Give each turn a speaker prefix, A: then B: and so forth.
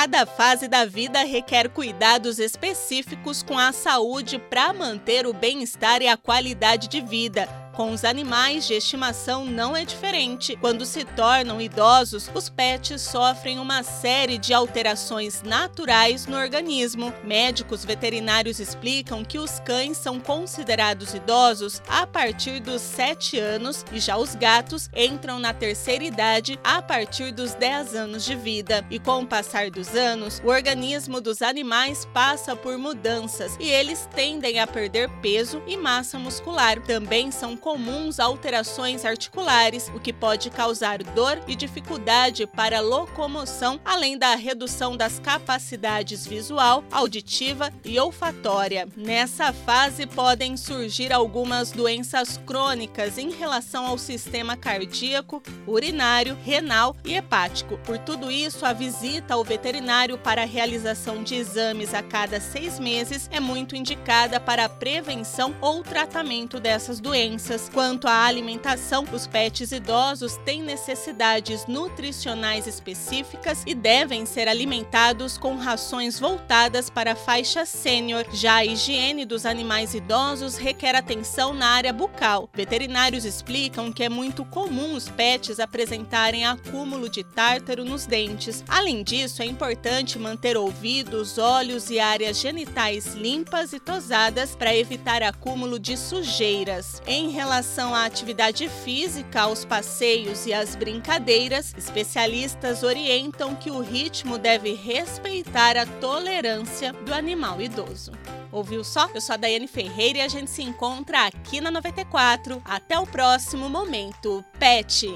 A: Cada fase da vida requer cuidados específicos com a saúde para manter o bem-estar e a qualidade de vida. Com os animais de estimação não é diferente. Quando se tornam idosos, os pets sofrem uma série de alterações naturais no organismo. Médicos veterinários explicam que os cães são considerados idosos a partir dos 7 anos e já os gatos entram na terceira idade a partir dos 10 anos de vida. E com o passar dos anos, o organismo dos animais passa por mudanças e eles tendem a perder peso e massa muscular. Também são comuns alterações articulares, o que pode causar dor e dificuldade para locomoção, além da redução das capacidades visual, auditiva e olfatória. Nessa fase podem surgir algumas doenças crônicas em relação ao sistema cardíaco, urinário, renal e hepático. Por tudo isso, a visita ao veterinário para a realização de exames a cada seis meses é muito indicada para a prevenção ou tratamento dessas doenças Quanto à alimentação, os pets idosos têm necessidades nutricionais específicas e devem ser alimentados com rações voltadas para a faixa sênior. Já a higiene dos animais idosos requer atenção na área bucal. Veterinários explicam que é muito comum os pets apresentarem acúmulo de tártaro nos dentes. Além disso, é importante manter ouvidos, olhos e áreas genitais limpas e tosadas para evitar acúmulo de sujeiras. Em relação à atividade física, aos passeios e às brincadeiras, especialistas orientam que o ritmo deve respeitar a tolerância do animal idoso. Ouviu só? Eu sou a Daiane Ferreira e a gente se encontra aqui na 94. Até o próximo momento. Pet!